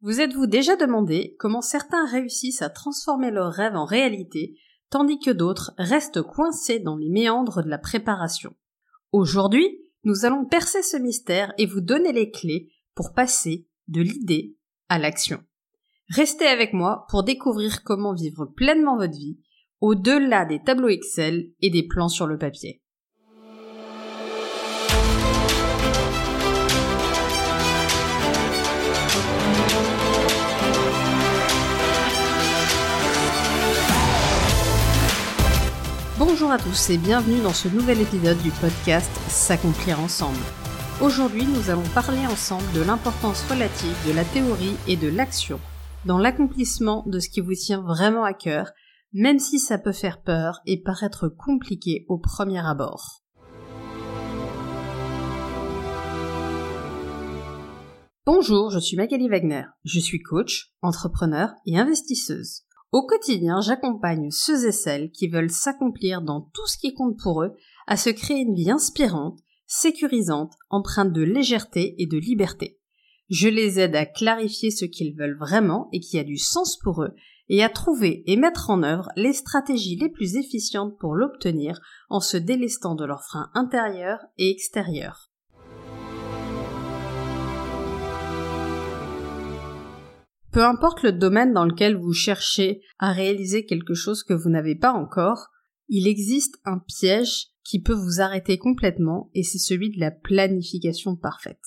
Vous êtes-vous déjà demandé comment certains réussissent à transformer leurs rêves en réalité, tandis que d'autres restent coincés dans les méandres de la préparation? Aujourd'hui, nous allons percer ce mystère et vous donner les clés pour passer de l'idée à l'action. Restez avec moi pour découvrir comment vivre pleinement votre vie au-delà des tableaux Excel et des plans sur le papier. Bonjour à tous et bienvenue dans ce nouvel épisode du podcast S'accomplir ensemble. Aujourd'hui, nous allons parler ensemble de l'importance relative de la théorie et de l'action dans l'accomplissement de ce qui vous tient vraiment à cœur, même si ça peut faire peur et paraître compliqué au premier abord. Bonjour, je suis Magali Wagner. Je suis coach, entrepreneur et investisseuse. Au quotidien, j'accompagne ceux et celles qui veulent s'accomplir dans tout ce qui compte pour eux à se créer une vie inspirante, sécurisante, empreinte de légèreté et de liberté. Je les aide à clarifier ce qu'ils veulent vraiment et qui a du sens pour eux, et à trouver et mettre en œuvre les stratégies les plus efficientes pour l'obtenir en se délestant de leurs freins intérieurs et extérieurs. Peu importe le domaine dans lequel vous cherchez à réaliser quelque chose que vous n'avez pas encore, il existe un piège qui peut vous arrêter complètement et c'est celui de la planification parfaite.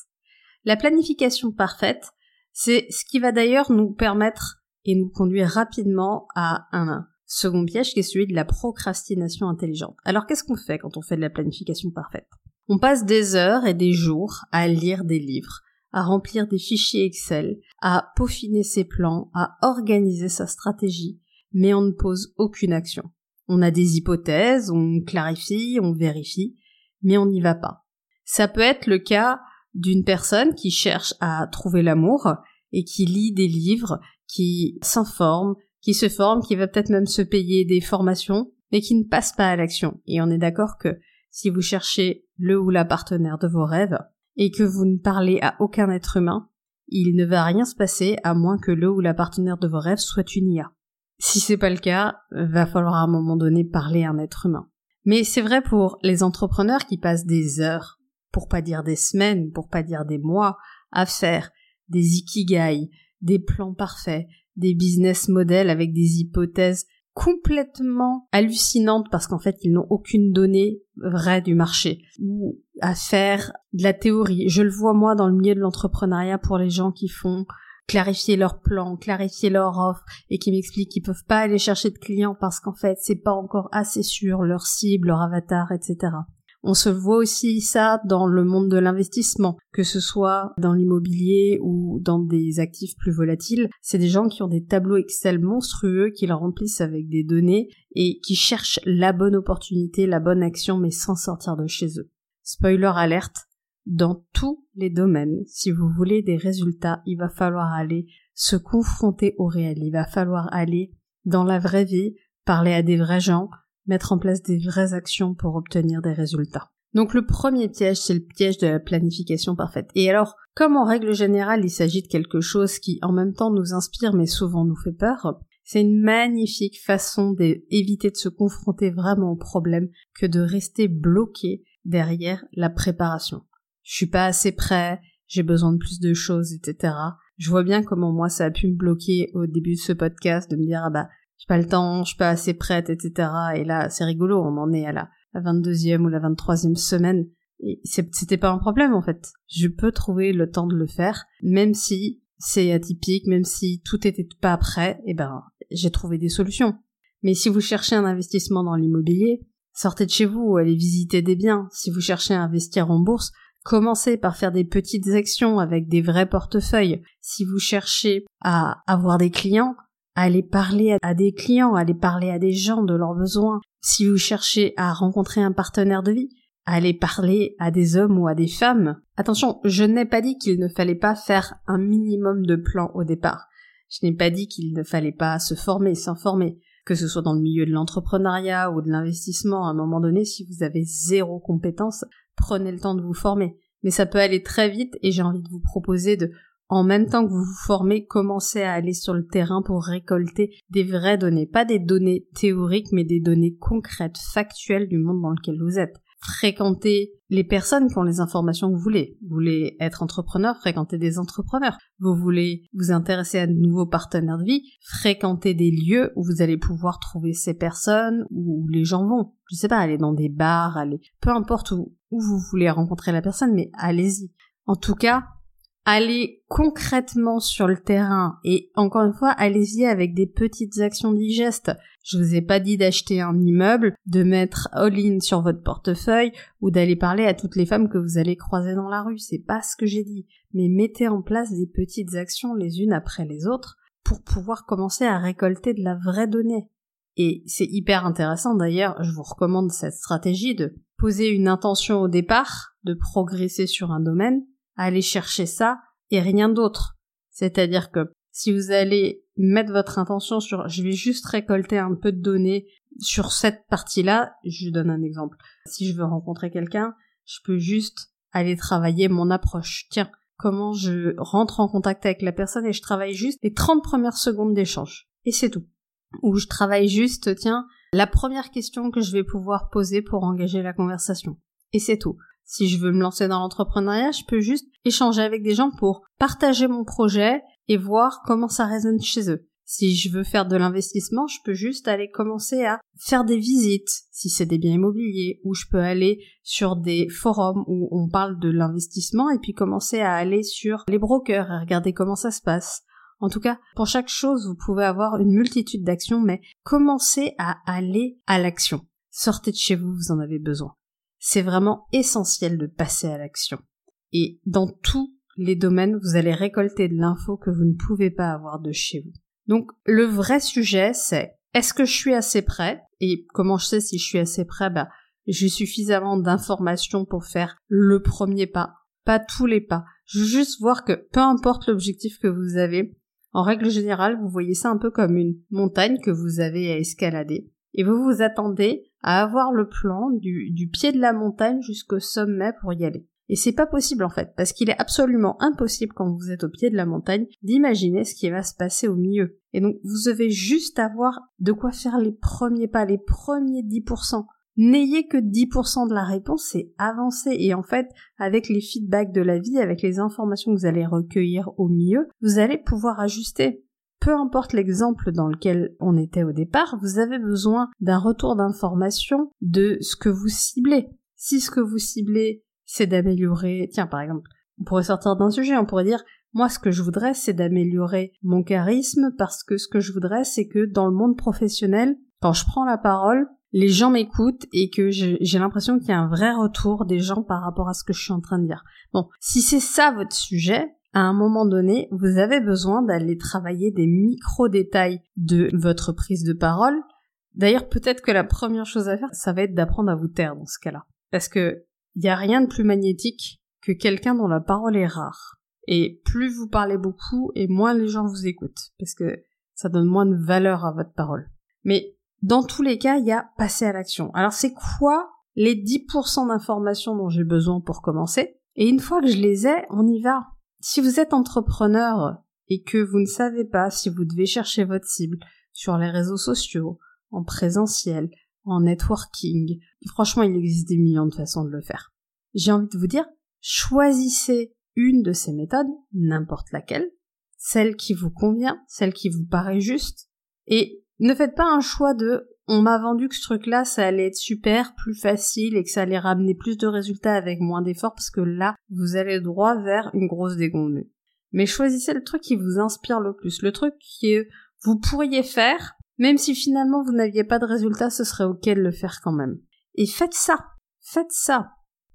La planification parfaite, c'est ce qui va d'ailleurs nous permettre et nous conduire rapidement à un second piège qui est celui de la procrastination intelligente. Alors qu'est-ce qu'on fait quand on fait de la planification parfaite? On passe des heures et des jours à lire des livres, à remplir des fichiers Excel, à peaufiner ses plans, à organiser sa stratégie, mais on ne pose aucune action. On a des hypothèses, on clarifie, on vérifie, mais on n'y va pas. Ça peut être le cas d'une personne qui cherche à trouver l'amour et qui lit des livres, qui s'informe, qui se forme, qui va peut-être même se payer des formations, mais qui ne passe pas à l'action. Et on est d'accord que si vous cherchez le ou la partenaire de vos rêves, et que vous ne parlez à aucun être humain, il ne va rien se passer à moins que le ou la partenaire de vos rêves soit une IA. Si c'est pas le cas, va falloir à un moment donné parler à un être humain. Mais c'est vrai pour les entrepreneurs qui passent des heures, pour pas dire des semaines, pour pas dire des mois, à faire des ikigai, des plans parfaits, des business models avec des hypothèses complètement hallucinantes parce qu'en fait ils n'ont aucune donnée vraie du marché ou à faire de la théorie. Je le vois moi dans le milieu de l'entrepreneuriat pour les gens qui font clarifier leur plan, clarifier leur offre et qui m'expliquent qu'ils peuvent pas aller chercher de clients parce qu'en fait c'est pas encore assez sûr leur cible, leur avatar, etc. On se voit aussi ça dans le monde de l'investissement, que ce soit dans l'immobilier ou dans des actifs plus volatiles. C'est des gens qui ont des tableaux Excel monstrueux, qui leur remplissent avec des données et qui cherchent la bonne opportunité, la bonne action, mais sans sortir de chez eux. Spoiler alerte, dans tous les domaines, si vous voulez des résultats, il va falloir aller se confronter au réel, il va falloir aller dans la vraie vie, parler à des vrais gens, mettre en place des vraies actions pour obtenir des résultats. Donc le premier piège, c'est le piège de la planification parfaite. Et alors, comme en règle générale, il s'agit de quelque chose qui en même temps nous inspire mais souvent nous fait peur, c'est une magnifique façon d'éviter de se confronter vraiment au problème que de rester bloqué derrière la préparation. Je suis pas assez prêt, j'ai besoin de plus de choses, etc. Je vois bien comment moi ça a pu me bloquer au début de ce podcast de me dire ah bah j'ai pas le temps, je suis pas assez prête, etc. Et là, c'est rigolo, on en est à la, 22e ou la 23e semaine. Et c'était pas un problème, en fait. Je peux trouver le temps de le faire, même si c'est atypique, même si tout était pas prêt, et eh ben, j'ai trouvé des solutions. Mais si vous cherchez un investissement dans l'immobilier, sortez de chez vous, allez visiter des biens. Si vous cherchez à investir en bourse, commencez par faire des petites actions avec des vrais portefeuilles. Si vous cherchez à avoir des clients, aller parler à des clients, aller parler à des gens de leurs besoins. Si vous cherchez à rencontrer un partenaire de vie, aller parler à des hommes ou à des femmes. Attention, je n'ai pas dit qu'il ne fallait pas faire un minimum de plans au départ. Je n'ai pas dit qu'il ne fallait pas se former, s'informer, que ce soit dans le milieu de l'entrepreneuriat ou de l'investissement. À un moment donné, si vous avez zéro compétence, prenez le temps de vous former. Mais ça peut aller très vite et j'ai envie de vous proposer de en même temps que vous vous formez, commencez à aller sur le terrain pour récolter des vraies données, pas des données théoriques, mais des données concrètes, factuelles du monde dans lequel vous êtes. Fréquentez les personnes qui ont les informations que vous voulez. Vous voulez être entrepreneur, fréquentez des entrepreneurs. Vous voulez vous intéresser à de nouveaux partenaires de vie, fréquentez des lieux où vous allez pouvoir trouver ces personnes, où les gens vont. Je sais pas, aller dans des bars, aller, peu importe où, où vous voulez rencontrer la personne, mais allez-y. En tout cas, allez concrètement sur le terrain et encore une fois, allez-y avec des petites actions digestes. Je vous ai pas dit d'acheter un immeuble, de mettre all-in sur votre portefeuille ou d'aller parler à toutes les femmes que vous allez croiser dans la rue. C'est pas ce que j'ai dit. Mais mettez en place des petites actions les unes après les autres pour pouvoir commencer à récolter de la vraie donnée. Et c'est hyper intéressant d'ailleurs, je vous recommande cette stratégie de poser une intention au départ, de progresser sur un domaine, aller chercher ça et rien d'autre. C'est-à-dire que si vous allez mettre votre intention sur je vais juste récolter un peu de données sur cette partie-là, je donne un exemple. Si je veux rencontrer quelqu'un, je peux juste aller travailler mon approche. Tiens, comment je rentre en contact avec la personne et je travaille juste les 30 premières secondes d'échange. Et c'est tout. Ou je travaille juste, tiens, la première question que je vais pouvoir poser pour engager la conversation. Et c'est tout. Si je veux me lancer dans l'entrepreneuriat, je peux juste échanger avec des gens pour partager mon projet et voir comment ça résonne chez eux. Si je veux faire de l'investissement, je peux juste aller commencer à faire des visites, si c'est des biens immobiliers, ou je peux aller sur des forums où on parle de l'investissement et puis commencer à aller sur les brokers et regarder comment ça se passe. En tout cas, pour chaque chose, vous pouvez avoir une multitude d'actions, mais commencez à aller à l'action. Sortez de chez vous, vous en avez besoin c'est vraiment essentiel de passer à l'action. Et dans tous les domaines, vous allez récolter de l'info que vous ne pouvez pas avoir de chez vous. Donc le vrai sujet, c'est est-ce que je suis assez prêt? Et comment je sais si je suis assez prêt? Bah, j'ai suffisamment d'informations pour faire le premier pas, pas tous les pas. Juste voir que peu importe l'objectif que vous avez, en règle générale, vous voyez ça un peu comme une montagne que vous avez à escalader et vous vous attendez à avoir le plan du, pied de la montagne jusqu'au sommet pour y aller. Et c'est pas possible en fait, parce qu'il est absolument impossible quand vous êtes au pied de la montagne d'imaginer ce qui va se passer au milieu. Et donc vous devez juste avoir de quoi faire les premiers pas, les premiers 10%. N'ayez que 10% de la réponse, c'est avancer. Et en fait, avec les feedbacks de la vie, avec les informations que vous allez recueillir au milieu, vous allez pouvoir ajuster peu importe l'exemple dans lequel on était au départ, vous avez besoin d'un retour d'information de ce que vous ciblez. Si ce que vous ciblez, c'est d'améliorer, tiens, par exemple, on pourrait sortir d'un sujet, on pourrait dire, moi, ce que je voudrais, c'est d'améliorer mon charisme parce que ce que je voudrais, c'est que dans le monde professionnel, quand je prends la parole, les gens m'écoutent et que j'ai l'impression qu'il y a un vrai retour des gens par rapport à ce que je suis en train de dire. Bon, si c'est ça votre sujet, à un moment donné, vous avez besoin d'aller travailler des micro-détails de votre prise de parole. D'ailleurs, peut-être que la première chose à faire, ça va être d'apprendre à vous taire dans ce cas-là. Parce que il y a rien de plus magnétique que quelqu'un dont la parole est rare. Et plus vous parlez beaucoup, et moins les gens vous écoutent. Parce que ça donne moins de valeur à votre parole. Mais dans tous les cas, il y a passer à l'action. Alors c'est quoi les 10% d'informations dont j'ai besoin pour commencer? Et une fois que je les ai, on y va. Si vous êtes entrepreneur et que vous ne savez pas si vous devez chercher votre cible sur les réseaux sociaux, en présentiel, en networking, franchement, il existe des millions de façons de le faire. J'ai envie de vous dire, choisissez une de ces méthodes, n'importe laquelle, celle qui vous convient, celle qui vous paraît juste, et ne faites pas un choix de on m'a vendu que ce truc-là, ça allait être super, plus facile et que ça allait ramener plus de résultats avec moins d'efforts parce que là, vous allez droit vers une grosse dégonflée. Mais choisissez le truc qui vous inspire le plus, le truc que vous pourriez faire, même si finalement vous n'aviez pas de résultat, ce serait ok de le faire quand même. Et faites ça, faites ça.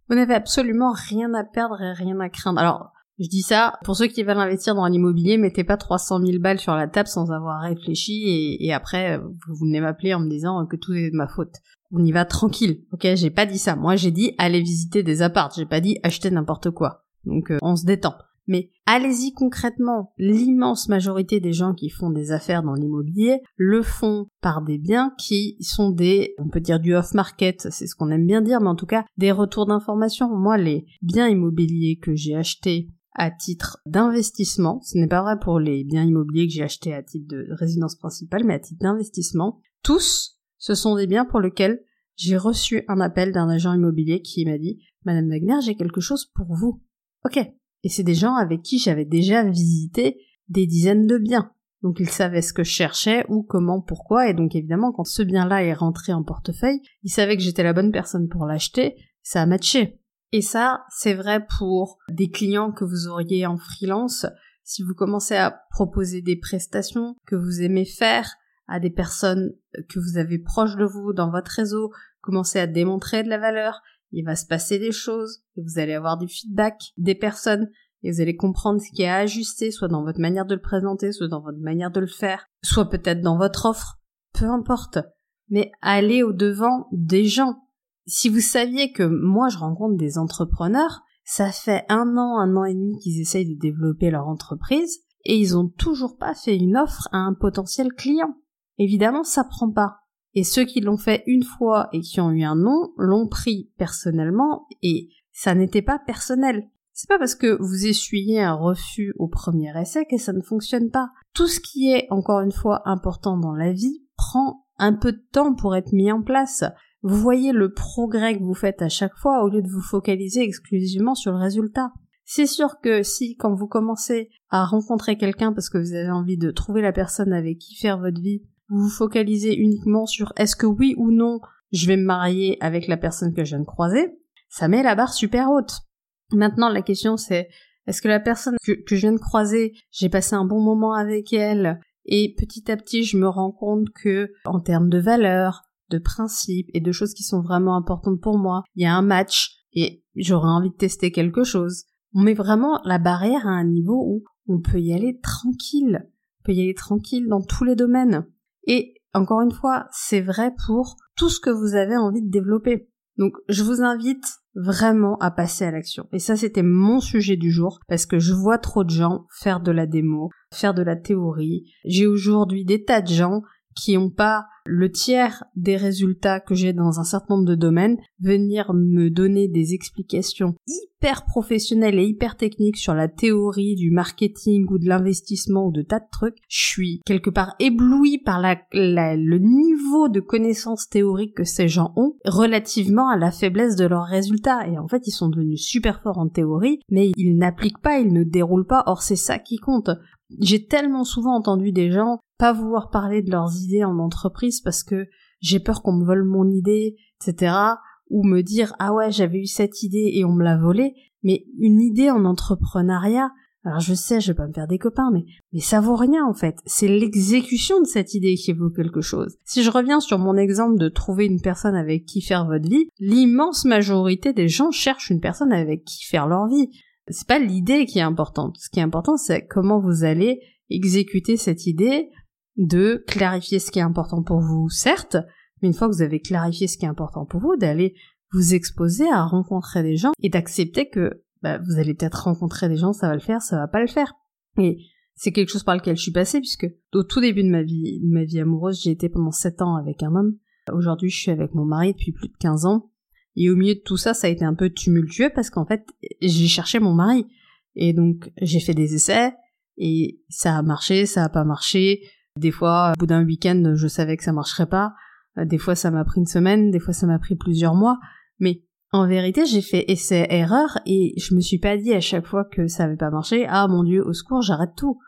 Vous n'avez absolument rien à perdre et rien à craindre. Alors, je dis ça, pour ceux qui veulent investir dans l'immobilier, mettez pas 300 000 balles sur la table sans avoir réfléchi et, après, vous venez m'appeler en me disant que tout est de ma faute. On y va tranquille, ok? J'ai pas dit ça. Moi, j'ai dit allez visiter des apparts. J'ai pas dit acheter n'importe quoi. Donc, euh, on se détend. Mais allez-y concrètement. L'immense majorité des gens qui font des affaires dans l'immobilier le font par des biens qui sont des, on peut dire du off-market, c'est ce qu'on aime bien dire, mais en tout cas des retours d'information. Moi, les biens immobiliers que j'ai achetés à titre d'investissement. Ce n'est pas vrai pour les biens immobiliers que j'ai achetés à titre de résidence principale, mais à titre d'investissement. Tous, ce sont des biens pour lesquels j'ai reçu un appel d'un agent immobilier qui m'a dit Madame Wagner, j'ai quelque chose pour vous. Ok. Et c'est des gens avec qui j'avais déjà visité des dizaines de biens. Donc ils savaient ce que je cherchais, ou comment, pourquoi, et donc évidemment quand ce bien-là est rentré en portefeuille, ils savaient que j'étais la bonne personne pour l'acheter, ça a matché. Et ça, c'est vrai pour des clients que vous auriez en freelance, si vous commencez à proposer des prestations que vous aimez faire à des personnes que vous avez proches de vous dans votre réseau, commencez à démontrer de la valeur, il va se passer des choses, vous allez avoir du feedback des personnes, et vous allez comprendre ce qui est à ajuster, soit dans votre manière de le présenter, soit dans votre manière de le faire, soit peut-être dans votre offre, peu importe. Mais allez au devant des gens. Si vous saviez que moi je rencontre des entrepreneurs, ça fait un an, un an et demi qu'ils essayent de développer leur entreprise, et ils ont toujours pas fait une offre à un potentiel client. Évidemment, ça prend pas. Et ceux qui l'ont fait une fois et qui ont eu un nom l'ont pris personnellement et ça n'était pas personnel. C'est pas parce que vous essuyez un refus au premier essai que ça ne fonctionne pas. Tout ce qui est, encore une fois, important dans la vie prend un peu de temps pour être mis en place. Vous voyez le progrès que vous faites à chaque fois au lieu de vous focaliser exclusivement sur le résultat. C'est sûr que si, quand vous commencez à rencontrer quelqu'un parce que vous avez envie de trouver la personne avec qui faire votre vie, vous vous focalisez uniquement sur est-ce que oui ou non je vais me marier avec la personne que je viens de croiser, ça met la barre super haute. Maintenant, la question c'est est-ce que la personne que, je viens de croiser, j'ai passé un bon moment avec elle, et petit à petit je me rends compte que, en termes de valeurs, de principes et de choses qui sont vraiment importantes pour moi, il y a un match et j'aurais envie de tester quelque chose. On met vraiment la barrière à un niveau où on peut y aller tranquille. On peut y aller tranquille dans tous les domaines. Et encore une fois, c'est vrai pour tout ce que vous avez envie de développer. Donc je vous invite vraiment à passer à l'action. Et ça c'était mon sujet du jour parce que je vois trop de gens faire de la démo, faire de la théorie. J'ai aujourd'hui des tas de gens qui n'ont pas le tiers des résultats que j'ai dans un certain nombre de domaines, venir me donner des explications hyper professionnelles et hyper techniques sur la théorie du marketing ou de l'investissement ou de tas de trucs, je suis quelque part ébloui par la, le niveau de connaissances théoriques que ces gens ont relativement à la faiblesse de leurs résultats. Et en fait, ils sont devenus super forts en théorie, mais ils n'appliquent pas, ils ne déroulent pas. Or, c'est ça qui compte. J'ai tellement souvent entendu des gens pas vouloir parler de leurs idées en entreprise parce que j'ai peur qu'on me vole mon idée, etc. Ou me dire ah ouais j'avais eu cette idée et on me l'a volée. Mais une idée en entrepreneuriat, alors je sais, je vais pas me faire des copains, mais, mais ça vaut rien en fait. C'est l'exécution de cette idée qui vaut quelque chose. Si je reviens sur mon exemple de trouver une personne avec qui faire votre vie, l'immense majorité des gens cherchent une personne avec qui faire leur vie. C'est pas l'idée qui est importante. Ce qui est important, c'est comment vous allez exécuter cette idée, de clarifier ce qui est important pour vous, certes, mais une fois que vous avez clarifié ce qui est important pour vous, d'aller vous exposer à rencontrer des gens et d'accepter que bah, vous allez peut-être rencontrer des gens, ça va le faire, ça va pas le faire. Et c'est quelque chose par lequel je suis passée puisque au tout début de ma vie, de ma vie amoureuse, j'ai été pendant 7 ans avec un homme. Aujourd'hui, je suis avec mon mari depuis plus de 15 ans. Et au milieu de tout ça, ça a été un peu tumultueux parce qu'en fait, j'ai cherché mon mari. Et donc, j'ai fait des essais et ça a marché, ça a pas marché. Des fois, au bout d'un week-end, je savais que ça marcherait pas. Des fois, ça m'a pris une semaine, des fois, ça m'a pris plusieurs mois. Mais en vérité, j'ai fait essai-erreur et je me suis pas dit à chaque fois que ça avait pas marché, ah mon dieu, au secours, j'arrête tout.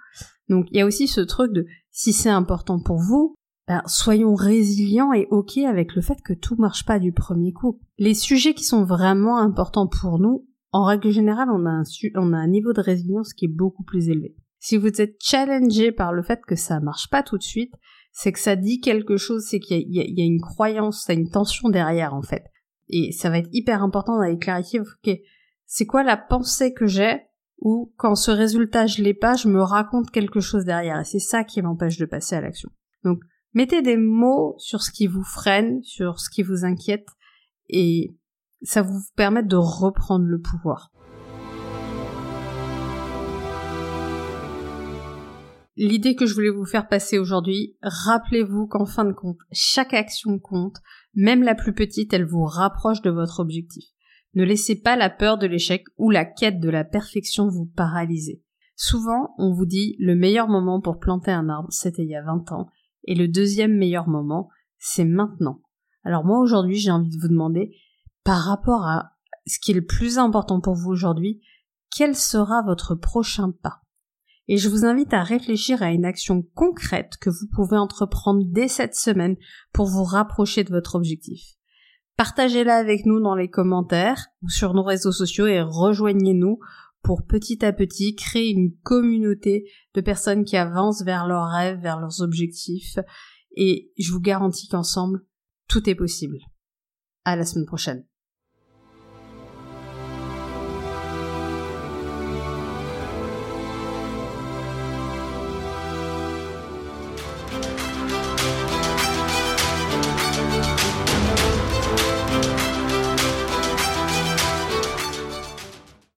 Donc, il y a aussi ce truc de, si c'est important pour vous, ben, soyons résilients et ok avec le fait que tout marche pas du premier coup. Les sujets qui sont vraiment importants pour nous, en règle générale, on a un, on a un niveau de résilience qui est beaucoup plus élevé. Si vous êtes challengé par le fait que ça marche pas tout de suite, c'est que ça dit quelque chose, c'est qu'il y, a une croyance, il y a une tension derrière en fait. Et ça va être hyper important d'aller clarifier, ok, c'est quoi la pensée que j'ai ou quand ce résultat je l'ai pas, je me raconte quelque chose derrière. Et c'est ça qui m'empêche de passer à l'action. Donc, mettez des mots sur ce qui vous freine, sur ce qui vous inquiète, et ça vous permet de reprendre le pouvoir. L'idée que je voulais vous faire passer aujourd'hui, rappelez-vous qu'en fin de compte, chaque action compte, même la plus petite, elle vous rapproche de votre objectif. Ne laissez pas la peur de l'échec ou la quête de la perfection vous paralyser. Souvent, on vous dit le meilleur moment pour planter un arbre, c'était il y a 20 ans, et le deuxième meilleur moment, c'est maintenant. Alors moi aujourd'hui, j'ai envie de vous demander, par rapport à ce qui est le plus important pour vous aujourd'hui, quel sera votre prochain pas? Et je vous invite à réfléchir à une action concrète que vous pouvez entreprendre dès cette semaine pour vous rapprocher de votre objectif. Partagez-la avec nous dans les commentaires ou sur nos réseaux sociaux et rejoignez-nous pour petit à petit créer une communauté de personnes qui avancent vers leurs rêves, vers leurs objectifs et je vous garantis qu'ensemble, tout est possible. À la semaine prochaine.